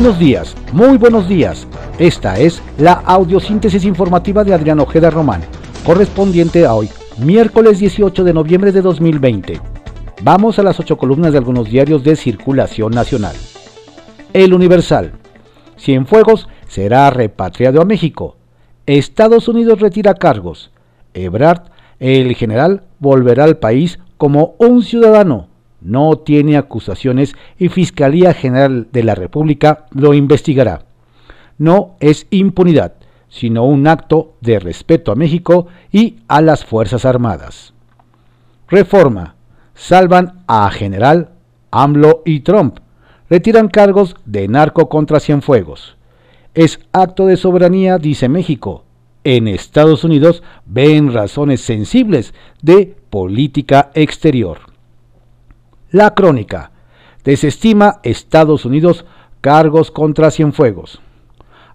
Buenos días, muy buenos días. Esta es la audiosíntesis informativa de Adrián Ojeda Román, correspondiente a hoy, miércoles 18 de noviembre de 2020. Vamos a las ocho columnas de algunos diarios de circulación nacional. El Universal. Cienfuegos será repatriado a México. Estados Unidos retira cargos. Ebrard, el general, volverá al país como un ciudadano no tiene acusaciones y Fiscalía General de la República lo investigará. No es impunidad, sino un acto de respeto a México y a las Fuerzas Armadas. Reforma. Salvan a General, AMLO y Trump. Retiran cargos de narco contra Cienfuegos. Es acto de soberanía, dice México. En Estados Unidos ven razones sensibles de política exterior. La crónica. Desestima Estados Unidos cargos contra Cienfuegos.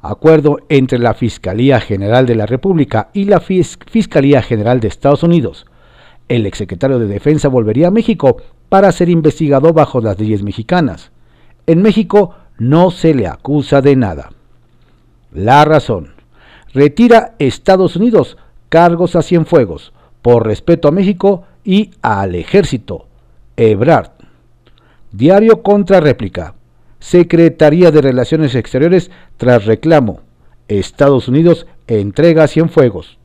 Acuerdo entre la Fiscalía General de la República y la Fiscalía General de Estados Unidos. El exsecretario de Defensa volvería a México para ser investigado bajo las leyes mexicanas. En México no se le acusa de nada. La razón. Retira Estados Unidos cargos a Cienfuegos por respeto a México y al ejército Ebrard. Diario contra réplica. Secretaría de Relaciones Exteriores tras reclamo. Estados Unidos entrega Cienfuegos.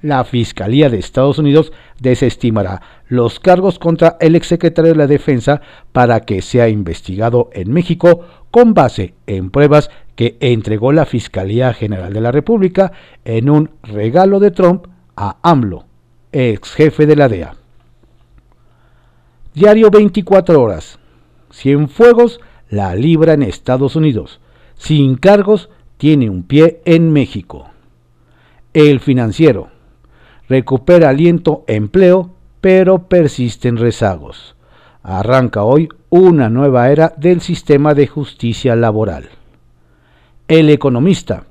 La Fiscalía de Estados Unidos desestimará los cargos contra el exsecretario de la Defensa para que sea investigado en México con base en pruebas que entregó la Fiscalía General de la República en un regalo de Trump a AMLO, ex jefe de la DEA. Diario 24 horas. Cienfuegos la libra en Estados Unidos. Sin cargos, tiene un pie en México. El financiero. Recupera aliento empleo, pero persisten rezagos. Arranca hoy una nueva era del sistema de justicia laboral. El economista.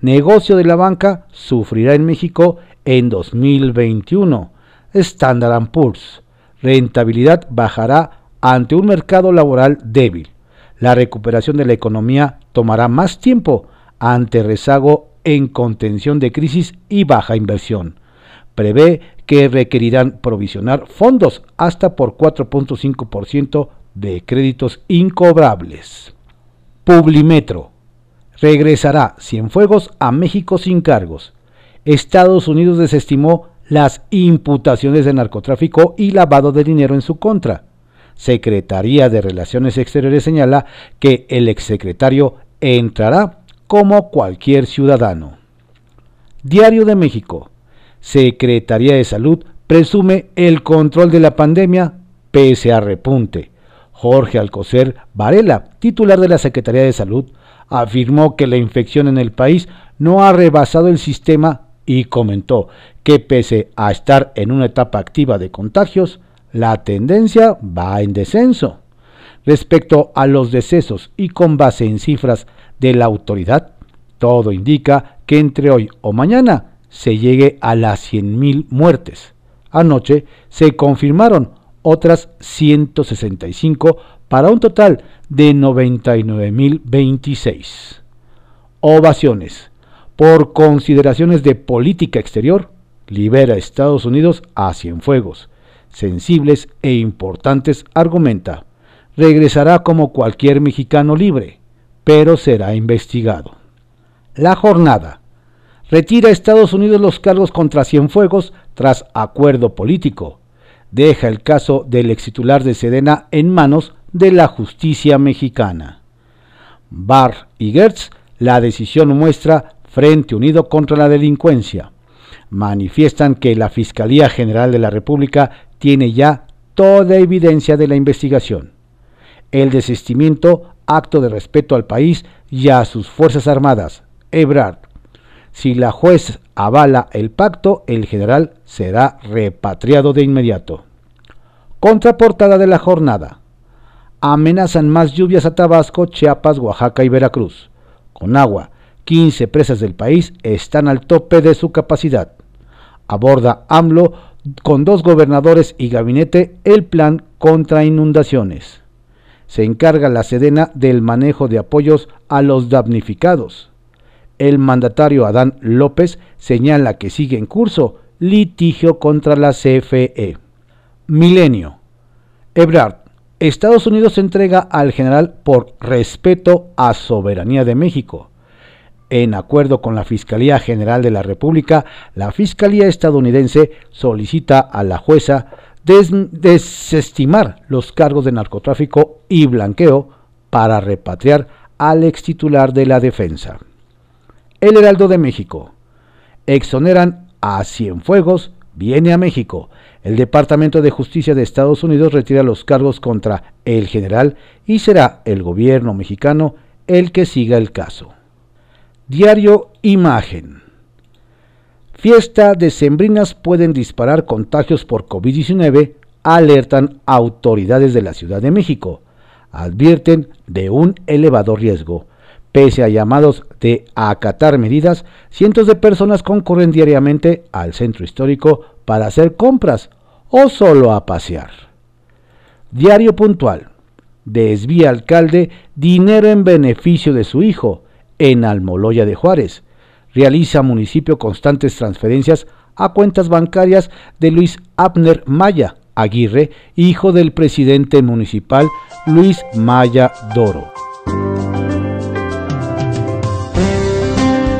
Negocio de la banca sufrirá en México en 2021. Standard Poor's rentabilidad bajará ante un mercado laboral débil. La recuperación de la economía tomará más tiempo ante rezago en contención de crisis y baja inversión. Prevé que requerirán provisionar fondos hasta por 4.5% de créditos incobrables. Publimetro. Regresará Cienfuegos a México sin cargos. Estados Unidos desestimó las imputaciones de narcotráfico y lavado de dinero en su contra. Secretaría de Relaciones Exteriores señala que el exsecretario entrará como cualquier ciudadano. Diario de México. Secretaría de Salud presume el control de la pandemia pese a repunte. Jorge Alcocer Varela, titular de la Secretaría de Salud, afirmó que la infección en el país no ha rebasado el sistema y comentó que pese a estar en una etapa activa de contagios, la tendencia va en descenso. Respecto a los decesos y con base en cifras de la autoridad, todo indica que entre hoy o mañana se llegue a las 100.000 muertes. Anoche se confirmaron otras 165 para un total de 99.026. Ovaciones por consideraciones de política exterior, libera a Estados Unidos a Cienfuegos. Sensibles e importantes argumenta, regresará como cualquier mexicano libre, pero será investigado. La jornada. Retira a Estados Unidos los cargos contra Cienfuegos tras acuerdo político. Deja el caso del extitular de Sedena en manos de la justicia mexicana. Barr y Gertz, la decisión muestra Frente Unido contra la Delincuencia. Manifiestan que la Fiscalía General de la República tiene ya toda evidencia de la investigación. El desistimiento, acto de respeto al país y a sus Fuerzas Armadas. Ebrard. Si la juez avala el pacto, el general será repatriado de inmediato. Contraportada de la jornada. Amenazan más lluvias a Tabasco, Chiapas, Oaxaca y Veracruz. Con agua 15 presas del país están al tope de su capacidad. Aborda AMLO con dos gobernadores y gabinete el plan contra inundaciones. se encarga la Sedena del manejo de apoyos a los damnificados. El mandatario Adán López señala que sigue en curso litigio contra la CFE. Milenio. Ebrard. Estados Unidos entrega al general por respeto a soberanía de México. En acuerdo con la Fiscalía General de la República, la Fiscalía estadounidense solicita a la jueza desestimar los cargos de narcotráfico y blanqueo para repatriar al ex titular de la defensa. El Heraldo de México. Exoneran a Cienfuegos, viene a México. El Departamento de Justicia de Estados Unidos retira los cargos contra el general y será el gobierno mexicano el que siga el caso. Diario Imagen. Fiesta de Sembrinas pueden disparar contagios por COVID-19, alertan autoridades de la Ciudad de México. Advierten de un elevado riesgo. Pese a llamados de acatar medidas, cientos de personas concurren diariamente al centro histórico para hacer compras o solo a pasear. Diario puntual. Desvía alcalde dinero en beneficio de su hijo en Almoloya de Juárez. Realiza municipio constantes transferencias a cuentas bancarias de Luis Abner Maya Aguirre, hijo del presidente municipal Luis Maya Doro.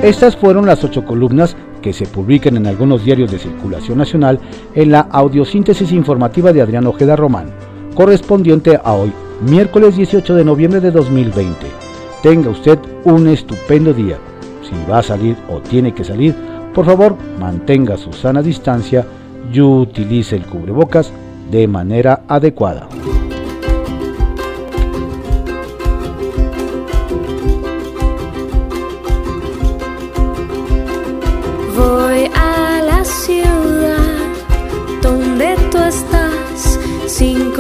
Estas fueron las ocho columnas que se publican en algunos diarios de circulación nacional en la audiosíntesis informativa de Adrián Ojeda Román, correspondiente a hoy, miércoles 18 de noviembre de 2020. Tenga usted un estupendo día. Si va a salir o tiene que salir, por favor mantenga su sana distancia y utilice el cubrebocas de manera adecuada. Voy a la ciudad donde tú estás sin